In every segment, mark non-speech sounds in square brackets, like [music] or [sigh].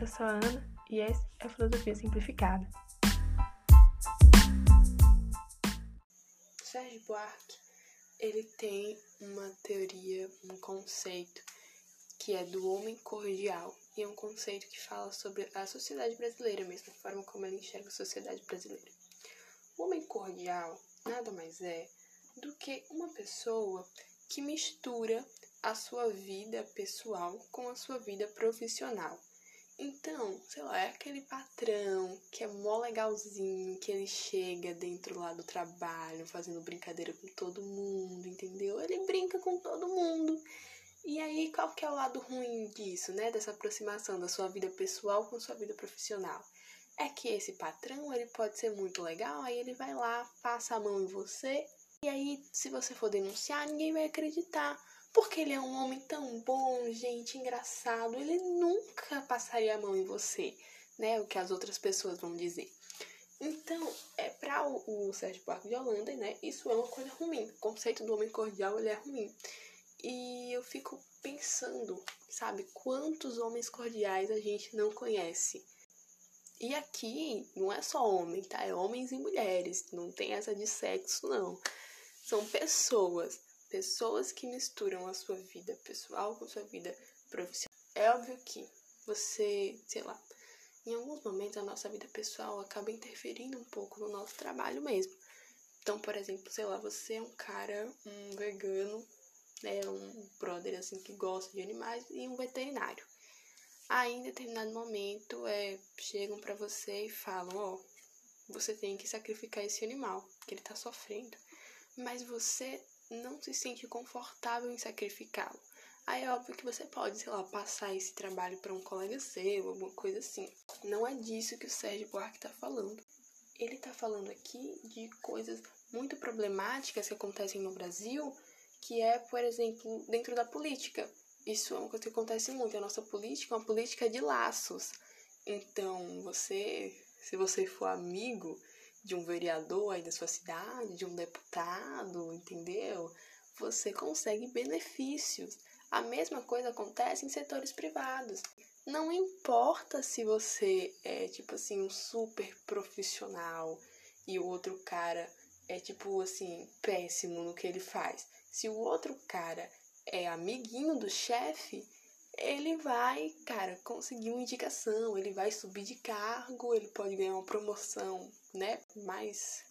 eu sou a Ana e esse é Filosofia Simplificada. Sérgio Buarque, ele tem uma teoria, um conceito que é do homem cordial e é um conceito que fala sobre a sociedade brasileira mesmo, a forma como ele enxerga a sociedade brasileira. O homem cordial nada mais é do que uma pessoa que mistura a sua vida pessoal com a sua vida profissional. Então, sei lá, é aquele patrão que é mó legalzinho, que ele chega dentro lá do trabalho fazendo brincadeira com todo mundo, entendeu? Ele brinca com todo mundo. E aí, qual que é o lado ruim disso, né? Dessa aproximação da sua vida pessoal com sua vida profissional? É que esse patrão, ele pode ser muito legal, aí ele vai lá, passa a mão em você, e aí, se você for denunciar, ninguém vai acreditar. Porque ele é um homem tão bom, gente, engraçado. Ele nunca passaria a mão em você, né? O que as outras pessoas vão dizer. Então, é para o, o Sérgio Buarque de Holanda, né? Isso é uma coisa ruim. O conceito do homem cordial, ele é ruim. E eu fico pensando, sabe, quantos homens cordiais a gente não conhece. E aqui não é só homem, tá? É homens e mulheres. Não tem essa de sexo, não. São pessoas pessoas que misturam a sua vida pessoal com a sua vida profissional. É óbvio que você, sei lá, em alguns momentos a nossa vida pessoal acaba interferindo um pouco no nosso trabalho mesmo. Então, por exemplo, sei lá, você é um cara, um vegano, né, um brother assim que gosta de animais e um veterinário. Aí, em determinado momento, é, chegam para você e falam, ó, oh, você tem que sacrificar esse animal, que ele tá sofrendo. Mas você não se sente confortável em sacrificá-lo. Aí é óbvio que você pode, sei lá, passar esse trabalho para um colega seu, alguma coisa assim. Não é disso que o Sérgio Buarque está falando. Ele está falando aqui de coisas muito problemáticas que acontecem no Brasil, que é, por exemplo, dentro da política. Isso é uma coisa que acontece muito. A nossa política é uma política de laços. Então, você, se você for amigo de um vereador aí da sua cidade, de um deputado, entendeu? Você consegue benefícios. A mesma coisa acontece em setores privados. Não importa se você é tipo assim um super profissional e o outro cara é tipo assim péssimo no que ele faz. Se o outro cara é amiguinho do chefe, ele vai, cara, conseguir uma indicação, ele vai subir de cargo, ele pode ganhar uma promoção, né, mais,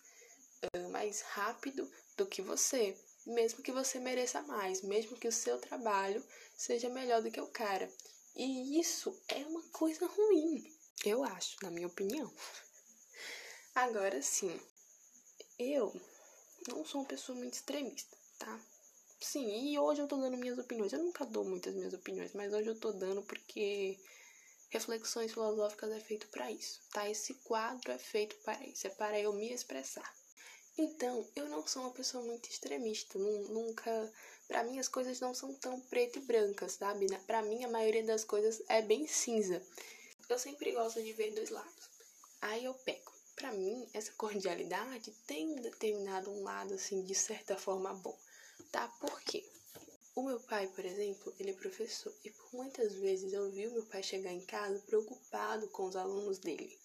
uh, mais rápido do que você, mesmo que você mereça mais, mesmo que o seu trabalho seja melhor do que o cara. E isso é uma coisa ruim, eu acho, na minha opinião. Agora sim, eu não sou uma pessoa muito extremista, tá? Sim, e hoje eu tô dando minhas opiniões. Eu nunca dou muitas minhas opiniões, mas hoje eu tô dando porque reflexões filosóficas é feito para isso, tá? Esse quadro é feito para isso, é para eu me expressar. Então, eu não sou uma pessoa muito extremista, nunca. Para mim, as coisas não são tão preto e brancas, sabe? Para mim, a maioria das coisas é bem cinza. Eu sempre gosto de ver dois lados. Aí eu pego. Para mim, essa cordialidade tem um determinado um lado, assim, de certa forma bom tá? Por quê? O meu pai, por exemplo, ele é professor e por muitas vezes eu vi o meu pai chegar em casa preocupado com os alunos dele.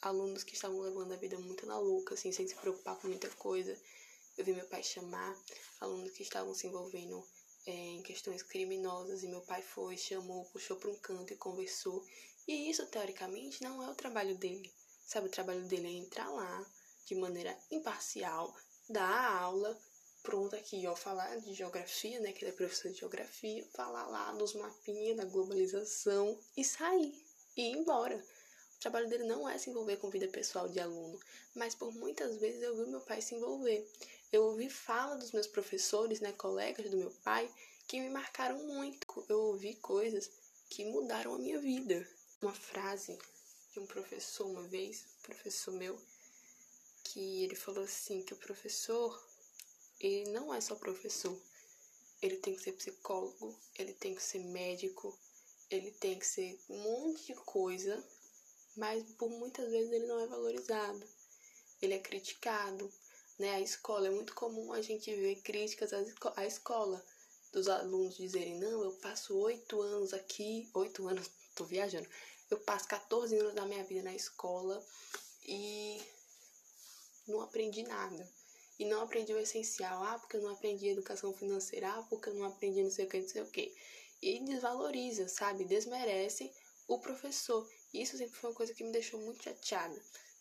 Alunos que estavam levando a vida muito na louca, assim, sem se preocupar com muita coisa. Eu vi meu pai chamar alunos que estavam se envolvendo é, em questões criminosas e meu pai foi, chamou, puxou para um canto e conversou. E isso, teoricamente, não é o trabalho dele. Sabe, o trabalho dele é entrar lá de maneira imparcial, dar aula, pronto aqui, ó, falar de geografia, né, que ele é professor de geografia, falar lá dos mapinhas da globalização e sair, e ir embora. O trabalho dele não é se envolver com vida pessoal de aluno, mas por muitas vezes eu vi meu pai se envolver. Eu ouvi fala dos meus professores, né, colegas do meu pai, que me marcaram muito. Eu ouvi coisas que mudaram a minha vida. Uma frase de um professor uma vez, professor meu, que ele falou assim que o professor ele não é só professor. Ele tem que ser psicólogo, ele tem que ser médico, ele tem que ser um monte de coisa, mas por muitas vezes ele não é valorizado. Ele é criticado, né? A escola é muito comum a gente ver críticas à escola dos alunos dizerem não, eu passo oito anos aqui, oito anos, [laughs] tô viajando, Eu passo 14 anos da minha vida na escola e não aprendi nada. E não aprendi o essencial. Ah, porque eu não aprendi educação financeira. Ah, porque eu não aprendi não sei o que, não sei o que. E desvaloriza, sabe? Desmerece o professor. Isso sempre foi uma coisa que me deixou muito chateada.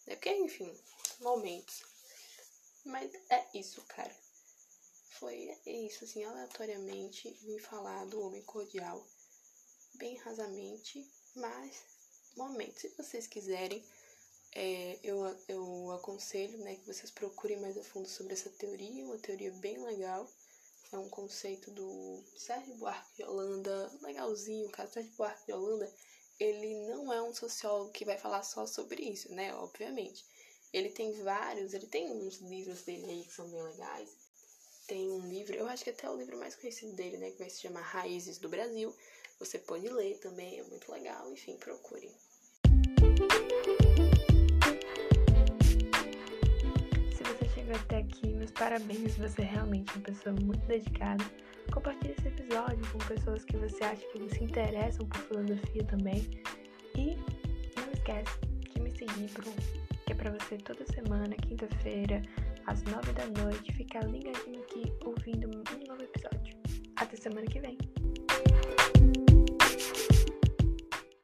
Né? Porque, enfim, momentos. Mas é isso, cara. Foi isso, assim, aleatoriamente me falar do homem cordial. Bem rasamente, mas momentos. Se vocês quiserem é, eu, eu aconselho né, que vocês procurem mais a fundo sobre essa teoria, uma teoria bem legal. É um conceito do Sérgio Buarque de Holanda, legalzinho, o caso Sérgio Buarque de Holanda, ele não é um sociólogo que vai falar só sobre isso, né, obviamente. Ele tem vários, ele tem uns livros dele aí que são bem legais. Tem um livro, eu acho que até é o livro mais conhecido dele, né, que vai se chamar Raízes do Brasil. Você pode ler também, é muito legal, enfim, procurem. Chegou até aqui, meus parabéns, você é realmente uma pessoa muito dedicada. Compartilhe esse episódio com pessoas que você acha que se interessam por filosofia também. E não esquece de me seguir, pro, que é pra você toda semana, quinta-feira, às nove da noite, ficar ligadinho aqui ouvindo um novo episódio. Até semana que vem!